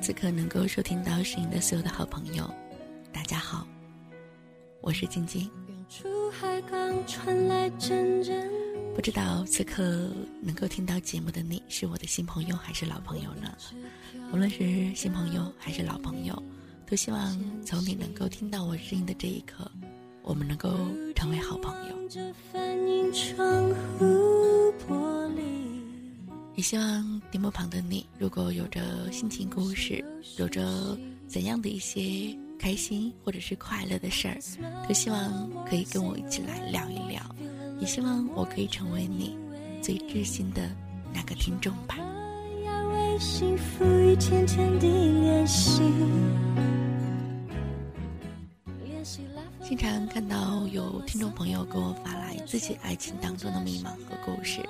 此刻能够收听到声音的所有的好朋友，大家好，我是晶晶。不知道此刻能够听到节目的你是我的新朋友还是老朋友呢？无论是新朋友还是老朋友，都希望从你能够听到我声音的这一刻，我们能够成为好朋友。也希望电幕旁的你，如果有着心情故事，有着怎样的一些开心或者是快乐的事儿，都希望可以跟我一起来聊一聊。也希望我可以成为你最知心的那个听众吧。经常看到有听众朋友给我发来自己爱情当中的迷茫和故事，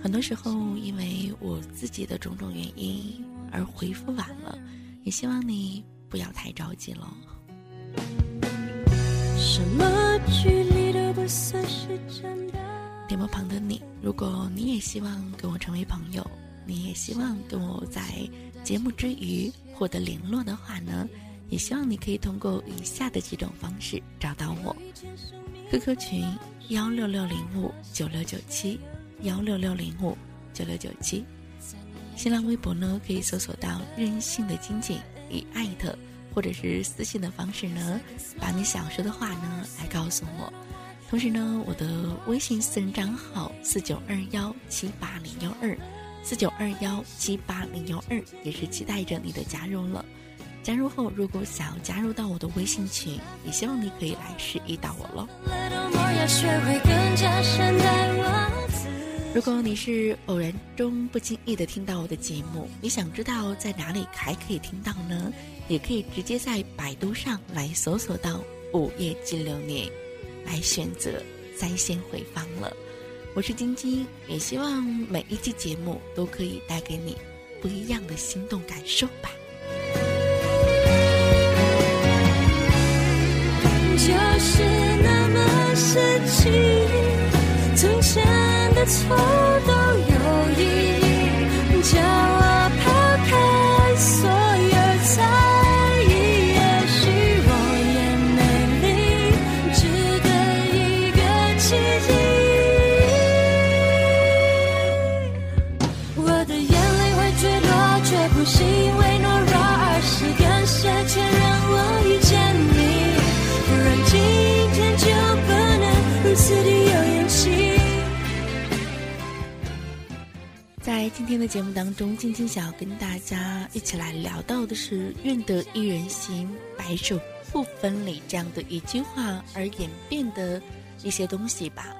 很多时候因为我自己的种种原因而回复晚了，也希望你不要太着急了。什么距离都不算是真的。电波旁的你，如果你也希望跟我成为朋友，你也希望跟我在节目之余获得联络的话呢？也希望你可以通过以下的几种方式找到我：QQ 群幺六六零五九六九七幺六六零五九六九七，新浪微博呢可以搜索到任性的金井，以艾特或者是私信的方式呢，把你想说的话呢来告诉我。同时呢，我的微信私人账号四九二幺七八零幺二四九二幺七八零幺二也是期待着你的加入了。加入后，如果想要加入到我的微信群，也希望你可以来示意到我喽。如果你是偶然中不经意的听到我的节目，你想知道在哪里还可以听到呢？也可以直接在百度上来搜索到“午夜金流年”，来选择在线回放了。我是晶晶，也希望每一期节目都可以带给你不一样的心动感受吧。错的今天的节目当中，静静想要跟大家一起来聊到的是“愿得一人心，白首不分离”这样的一句话而演变的一些东西吧。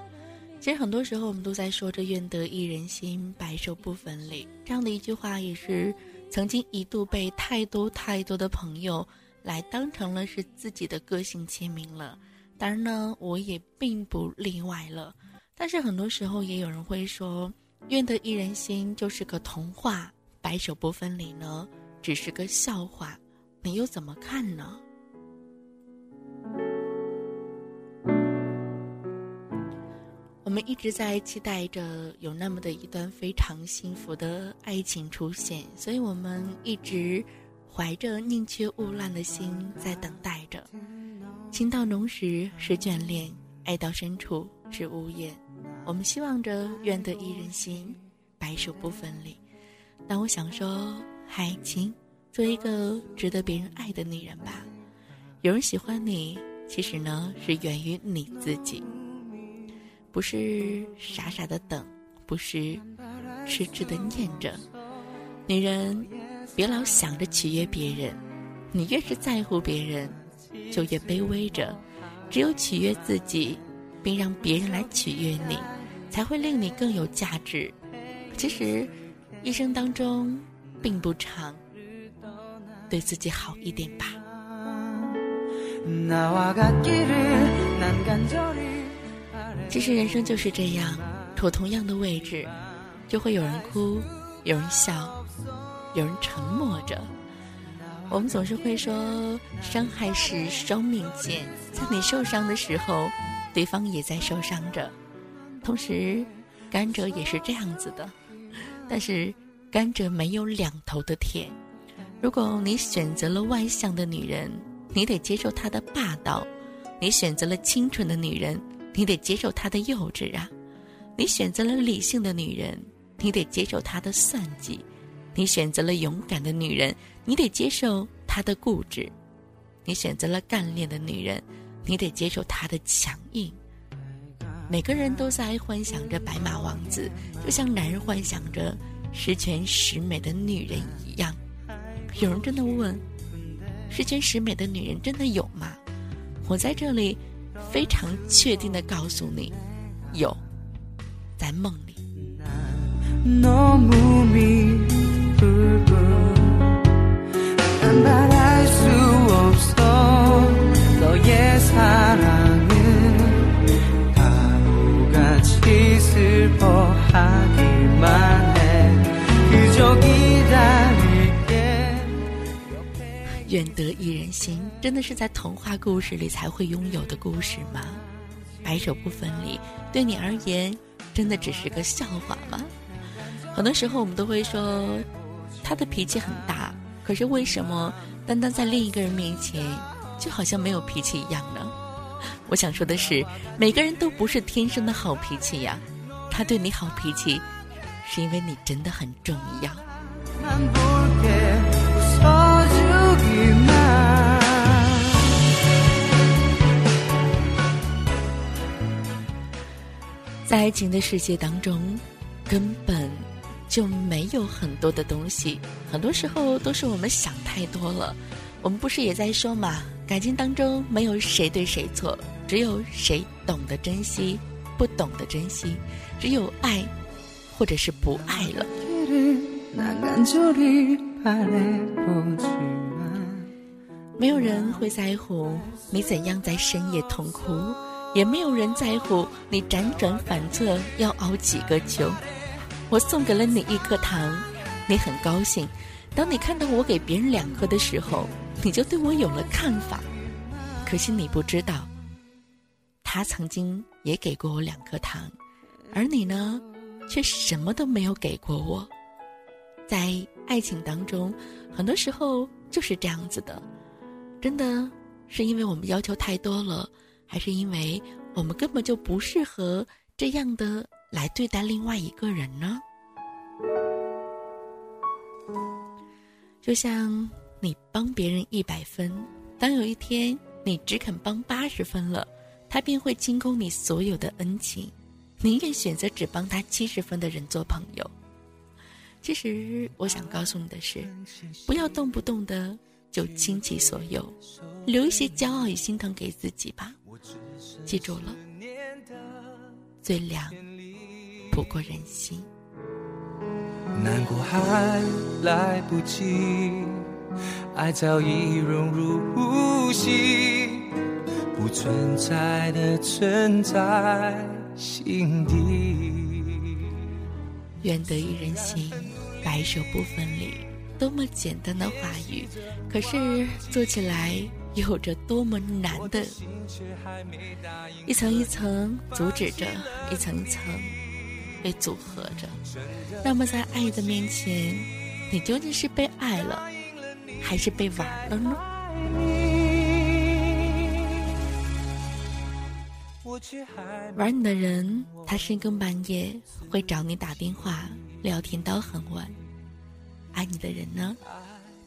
其实很多时候我们都在说着“愿得一人心，白首不分离”这样的一句话，也是曾经一度被太多太多的朋友来当成了是自己的个性签名了。当然呢，我也并不例外了。但是很多时候也有人会说。愿得一人心就是个童话，白首不分离呢，只是个笑话，你又怎么看呢？我们一直在期待着有那么的一段非常幸福的爱情出现，所以我们一直怀着宁缺毋滥的心在等待着。情到浓时是眷恋，爱到深处是无言。我们希望着愿得一人心，白首不分离。但我想说，海清，做一个值得别人爱的女人吧。有人喜欢你，其实呢是源于你自己，不是傻傻的等，不是痴痴的念着。女人，别老想着取悦别人，你越是在乎别人，就越卑微着。只有取悦自己，并让别人来取悦你。才会令你更有价值。其实，一生当中并不长，对自己好一点吧。其实人生就是这样，处同样的位置，就会有人哭，有人笑，有人沉默着。我们总是会说，伤害是双面剑，在你受伤的时候，对方也在受伤着。同时，甘蔗也是这样子的，但是甘蔗没有两头的甜，如果你选择了外向的女人，你得接受她的霸道；你选择了清纯的女人，你得接受她的幼稚啊；你选择了理性的女人，你得接受她的算计；你选择了勇敢的女人，你得接受她的固执；你选择了干练的女人，你得接受他的强硬。每个人都在幻想着白马王子，就像男人幻想着十全十美的女人一样。有人真的问：十全十美的女人真的有吗？我在这里非常确定的告诉你，有，在梦里。愿得一人心，真的是在童话故事里才会拥有的故事吗？白首不分离，对你而言，真的只是个笑话吗？很多时候我们都会说，他的脾气很大，可是为什么单单在另一个人面前，就好像没有脾气一样呢？我想说的是，每个人都不是天生的好脾气呀，他对你好脾气，是因为你真的很重要。在爱情的世界当中，根本就没有很多的东西，很多时候都是我们想太多了。我们不是也在说嘛，感情当中没有谁对谁错，只有谁懂得珍惜，不懂得珍惜，只有爱，或者是不爱了。没有人会在乎你怎样在深夜痛哭。也没有人在乎你辗转反侧要熬几个秋。我送给了你一颗糖，你很高兴。当你看到我给别人两颗的时候，你就对我有了看法。可惜你不知道，他曾经也给过我两颗糖，而你呢，却什么都没有给过我。在爱情当中，很多时候就是这样子的，真的是因为我们要求太多了。还是因为我们根本就不适合这样的来对待另外一个人呢？就像你帮别人一百分，当有一天你只肯帮八十分了，他便会清空你所有的恩情，宁愿选择只帮他七十分的人做朋友。其实我想告诉你的是，不要动不动的就倾其所有，留一些骄傲与心疼给自己吧。记住了，最凉不过人心。难过还来不及，爱早已融入呼吸，不存在的存在心底。愿得一人心，白首不分离。多么简单的话语，可是做起来。有着多么难的，一层一层阻止着，一层一层被组合着。那么在爱的面前，你究竟是被爱了，还是被玩了呢？玩你的人，他深更半夜会找你打电话聊天到很晚；爱你的人呢，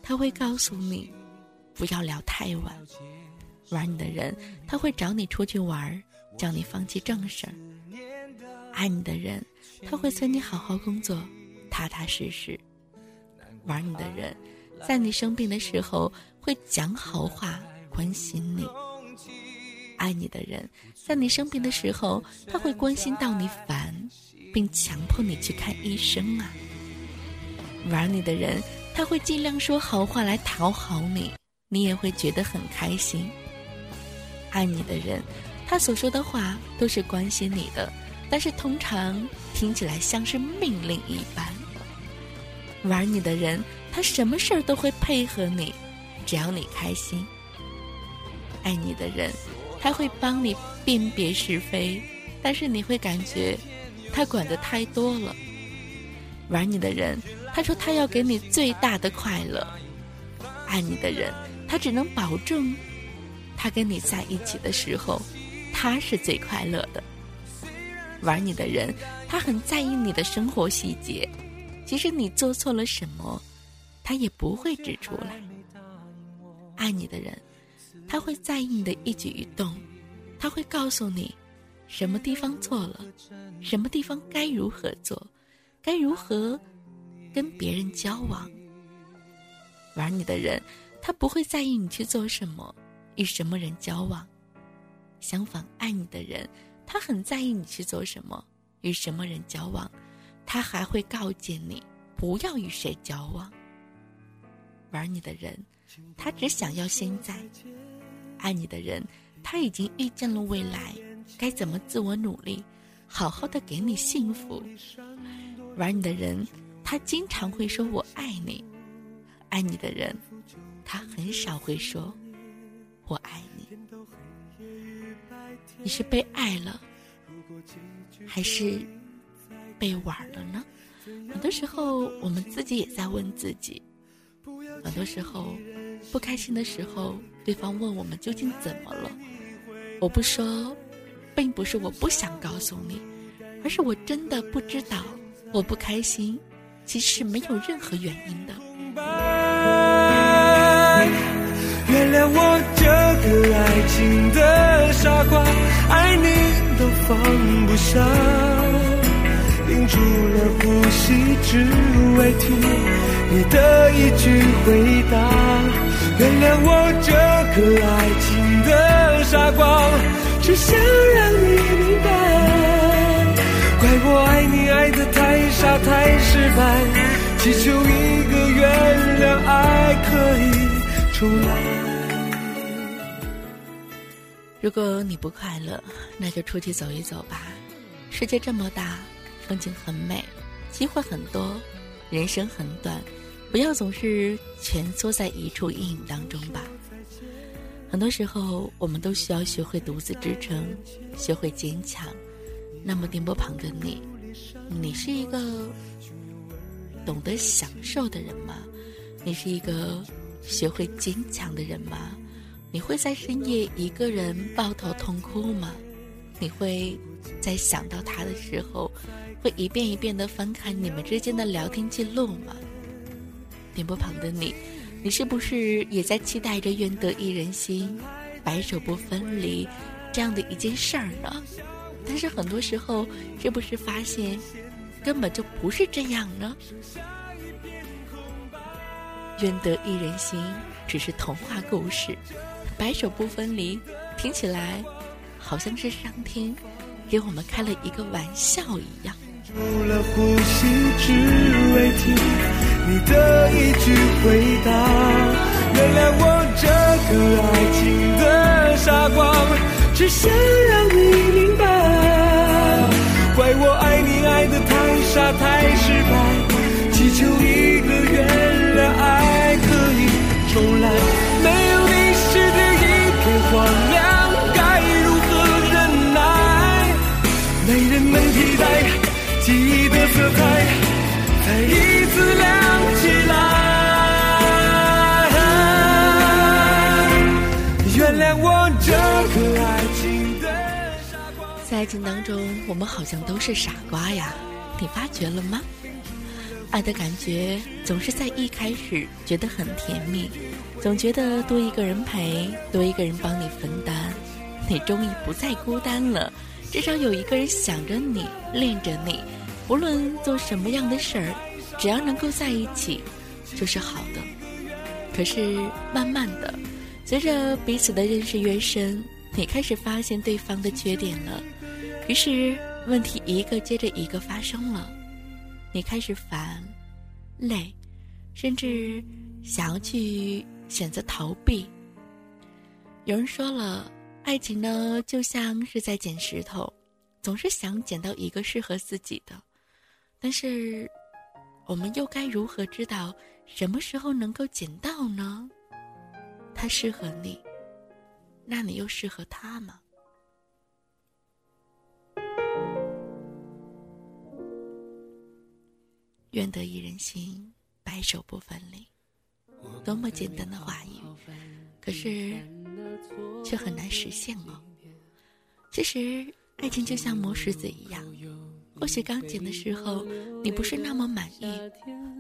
他会告诉你。不要聊太晚，玩你的人他会找你出去玩，叫你放弃正事儿；爱你的人他会催你好好工作，踏踏实实；玩你的人，在你生病的时候会讲好话，关心你；爱你的人，在你生病的时候他会关心到你烦，并强迫你去看医生啊；玩你的人他会尽量说好话来讨好你。你也会觉得很开心。爱你的人，他所说的话都是关心你的，但是通常听起来像是命令一般。玩你的人，他什么事儿都会配合你，只要你开心。爱你的人，他会帮你辨别是非，但是你会感觉他管的太多了。玩你的人，他说他要给你最大的快乐。爱你的人，他只能保证，他跟你在一起的时候，他是最快乐的。玩你的人，他很在意你的生活细节，即使你做错了什么，他也不会指出来。爱你的人，他会在意你的一举一动，他会告诉你，什么地方错了，什么地方该如何做，该如何跟别人交往。玩你的人，他不会在意你去做什么，与什么人交往。相反，爱你的人。他很在意你去做什么，与什么人交往，他还会告诫你不要与谁交往。玩你的人，他只想要现在；爱你的人，他已经预见了未来，该怎么自我努力，好好的给你幸福。玩你的人，他经常会说我爱你；爱你的人，他很少会说我爱你。你是被爱了，还是被玩了呢？很多时候，我们自己也在问自己。很多时候，不开心的时候，对方问我们究竟怎么了，我不说，并不是我不想告诉你，而是我真的不知道。我不开心，其实没有任何原因的。原谅我这个爱情的傻瓜，爱你都放不下，屏住了呼吸，只为听你的一句回答。原谅我这个爱情的傻瓜，只想让你明白，怪我爱你爱的太傻太失败，祈求一个原谅，爱可以重来。如果你不快乐，那就出去走一走吧。世界这么大，风景很美，机会很多，人生很短，不要总是蜷缩在一处阴影当中吧。很多时候，我们都需要学会独自支撑，学会坚强。那么，电波旁的你，你是一个懂得享受的人吗？你是一个学会坚强的人吗？你会在深夜一个人抱头痛哭吗？你会在想到他的时候，会一遍一遍的翻看你们之间的聊天记录吗？电波旁的你，你是不是也在期待着愿得一人心，白首不分离这样的一件事儿呢？但是很多时候，是不是发现根本就不是这样呢？愿得一人心只是童话故事。白首不分离，听起来好像是上天给我们开了一个玩笑一样。除了呼吸，只为听你的一句回答。原谅我这个爱情的傻瓜，只想让你明白，怪我爱你爱的太傻太爱情当中，我们好像都是傻瓜呀，你发觉了吗？爱的感觉总是在一开始觉得很甜蜜。总觉得多一个人陪，多一个人帮你分担，你终于不再孤单了。至少有一个人想着你，恋着你，无论做什么样的事儿，只要能够在一起，就是好的。可是慢慢的，随着彼此的认识越深，你开始发现对方的缺点了，于是问题一个接着一个发生了，你开始烦、累，甚至想要去。选择逃避。有人说了，爱情呢就像是在捡石头，总是想捡到一个适合自己的。但是，我们又该如何知道什么时候能够捡到呢？他适合你，那你又适合他吗？愿得一人心，白首不分离。多么简单的话语，可是却很难实现哦。其实，爱情就像磨石子一样，或许刚剪的时候你不是那么满意，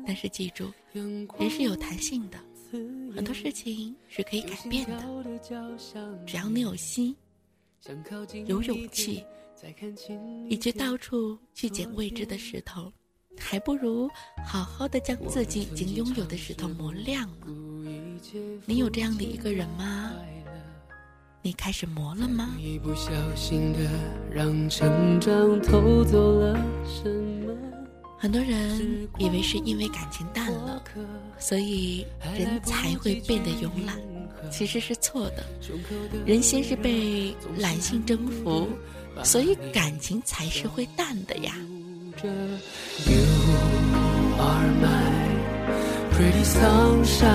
但是记住，人是有弹性的，很多事情是可以改变的。只要你有心，有勇气，以及到处去捡未知的石头。还不如好好的将自己已经拥有的石头磨亮呢。你有这样的一个人吗？你开始磨了吗？很多人以为是因为感情淡了，所以人才会变得慵懒，其实是错的。人先是被懒性征服，所以感情才是会淡的呀。You are my pretty sunshine，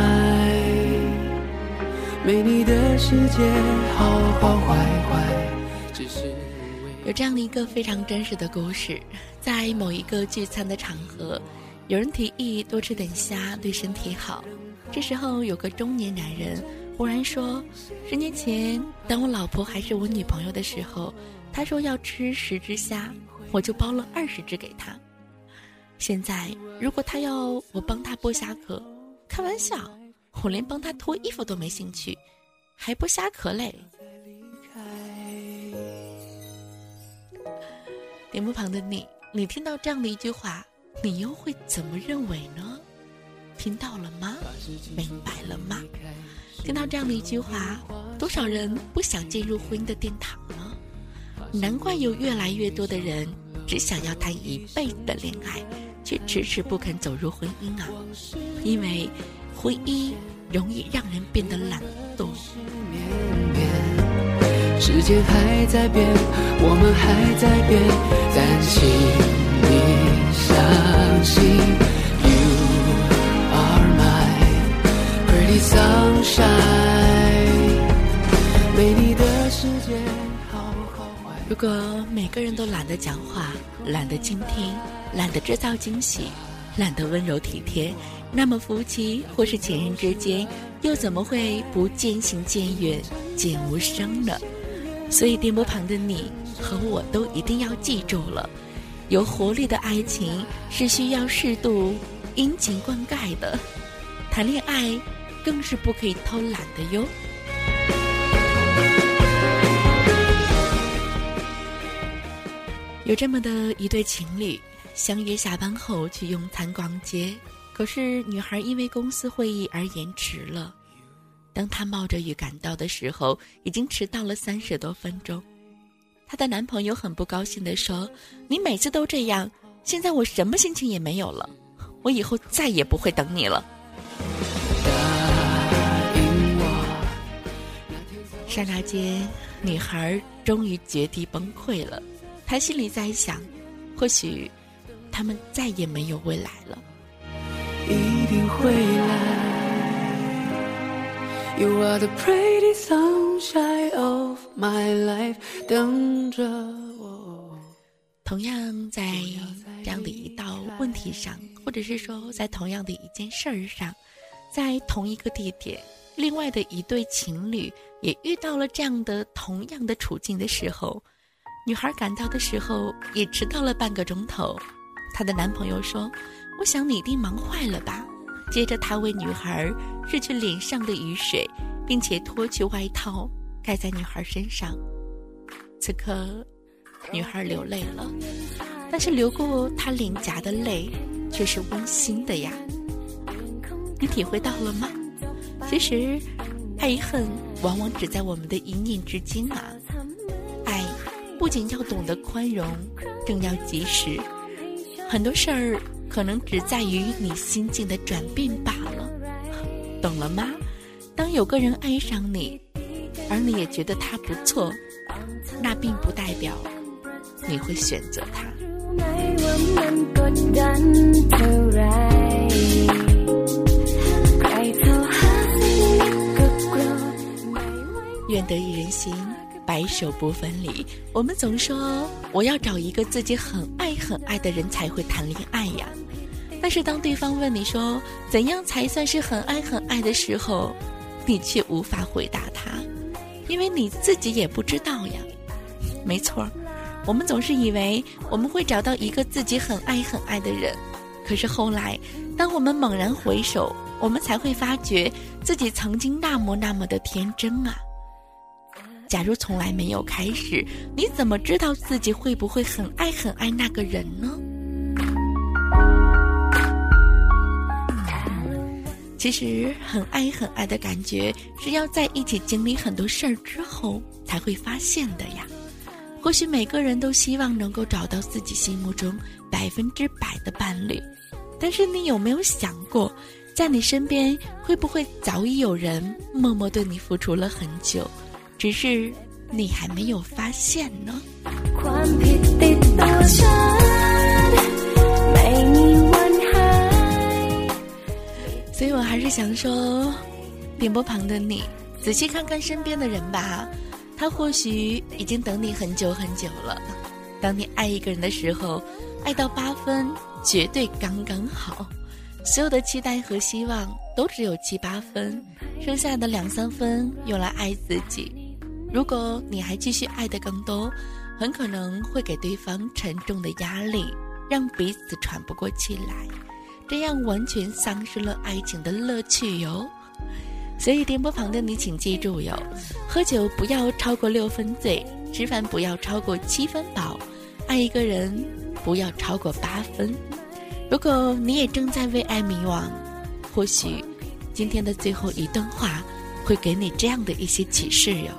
没你的世界好好坏坏，只是有这样的一个非常真实的故事，在某一个聚餐的场合，有人提议多吃点虾对身体好。这时候有个中年男人忽然说：“十年前，当我老婆还是我女朋友的时候，她说要吃十只虾。”我就包了二十只给他。现在如果他要我帮他剥虾壳，开玩笑，我连帮他脱衣服都没兴趣，还剥虾壳嘞。屏幕旁的你，你听到这样的一句话，你又会怎么认为呢？听到了吗？明白了吗？听到这样的一句话，多少人不想进入婚姻的殿堂呢？难怪有越来越多的人。只想要谈一辈子的恋爱，却迟迟不肯走入婚姻啊！因为婚姻容易让人变得懒惰。时间还在变，我们还在变，但请你相信，You are my pretty sunshine，如果每个人都懒得讲话，懒得倾听，懒得制造惊喜，懒得温柔体贴，那么夫妻或是情人之间，又怎么会不渐行渐远、渐无声呢？所以电波旁的你和我都一定要记住了：有活力的爱情是需要适度殷勤灌溉的，谈恋爱更是不可以偷懒的哟。有这么的一对情侣，相约下班后去用餐逛街，可是女孩因为公司会议而延迟了。当她冒着雨赶到的时候，已经迟到了三十多分钟。她的男朋友很不高兴地说：“你每次都这样，现在我什么心情也没有了，我以后再也不会等你了。”刹那间，女孩终于绝地崩溃了。他心里在想，或许他们再也没有未来了。一定会来。You are the pretty sunshine of my life，等着我。同样在这样的一道问题上，或者是说在同样的一件事儿上，在同一个地点，另外的一对情侣也遇到了这样的同样的处境的时候。女孩赶到的时候也迟到了半个钟头，她的男朋友说：“我想你一定忙坏了吧。”接着他为女孩拭去脸上的雨水，并且脱去外套盖在女孩身上。此刻，女孩流泪了，但是流过她脸颊的泪却是温馨的呀。你体会到了吗？其实，爱与恨往往只在我们的一念之间啊。不仅要懂得宽容，更要及时。很多事儿可能只在于你心境的转变罢了，懂了吗？当有个人爱上你，而你也觉得他不错，那并不代表你会选择他。愿得一人心。白首不分离。我们总说我要找一个自己很爱很爱的人才会谈恋爱呀，但是当对方问你说怎样才算是很爱很爱的时候，你却无法回答他，因为你自己也不知道呀。没错，我们总是以为我们会找到一个自己很爱很爱的人，可是后来，当我们猛然回首，我们才会发觉自己曾经那么那么的天真啊。假如从来没有开始，你怎么知道自己会不会很爱很爱那个人呢？其实，很爱很爱的感觉是要在一起经历很多事儿之后才会发现的呀。或许每个人都希望能够找到自己心目中百分之百的伴侣，但是你有没有想过，在你身边会不会早已有人默默对你付出了很久？只是你还没有发现呢。所以我还是想说，点播旁的你，仔细看看身边的人吧，他或许已经等你很久很久了。当你爱一个人的时候，爱到八分绝对刚刚好，所有的期待和希望都只有七八分，剩下的两三分用来爱自己。如果你还继续爱的更多，很可能会给对方沉重的压力，让彼此喘不过气来，这样完全丧失了爱情的乐趣哟。所以电波旁的你，请记住哟：喝酒不要超过六分醉，吃饭不要超过七分饱，爱一个人不要超过八分。如果你也正在为爱迷惘，或许今天的最后一段话会给你这样的一些启示哟。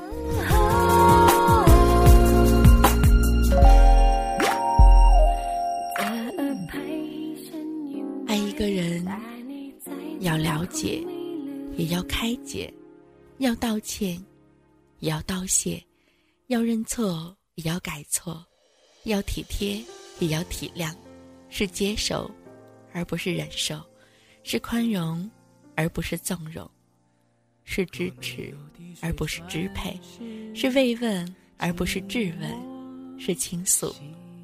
爱一个人，要了解，也要开解；要道歉，也要道谢；要认错，也要改错；要体贴，也要体谅。是接受，而不是忍受；是宽容，而不是纵容。是支持，而不是支配；是慰问，而不是质问；是倾诉，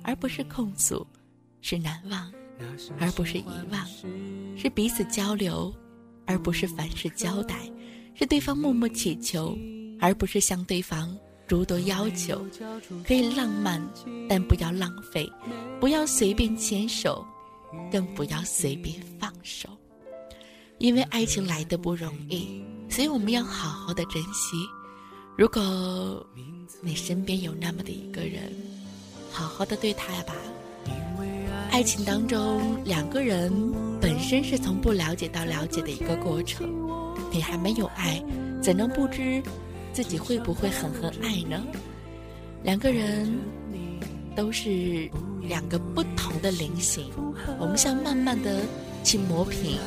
而不是控诉；是难忘，而不是遗忘；是彼此交流，而不是凡事交代；是对方默默祈求，而不是向对方诸多要求。可以浪漫，但不要浪费；不要随便牵手，更不要随便放手。因为爱情来的不容易。所以我们要好好的珍惜。如果你身边有那么的一个人，好好的对他吧。爱情当中，两个人本身是从不了解到了解的一个过程。你还没有爱，怎能不知自己会不会很很爱呢？两个人都是两个不同的菱形，我们想慢慢的去磨平，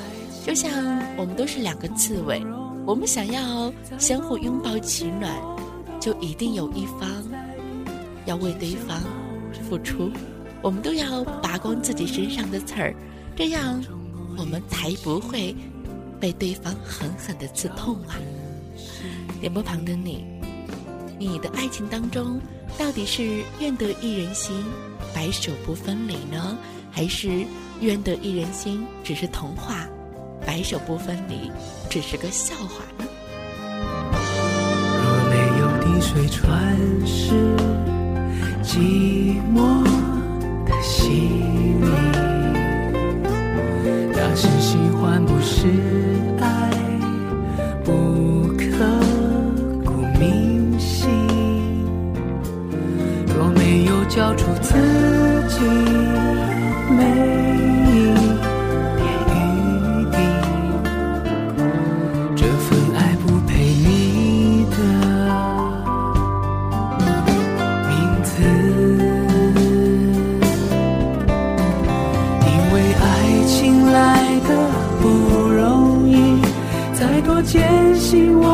就像我们都是两个刺猬。我们想要相互拥抱取暖，就一定有一方要为对方付出。我们都要拔光自己身上的刺儿，这样我们才不会被对方狠狠的刺痛啊！点播旁的你，你的爱情当中到底是愿得一人心，白首不分离呢，还是愿得一人心只是童话？白首不分离，只是个笑话呢。若没有滴水穿石，寂寞的心灵，那是喜欢，不是爱，不刻骨铭心。若没有交出自己，想抱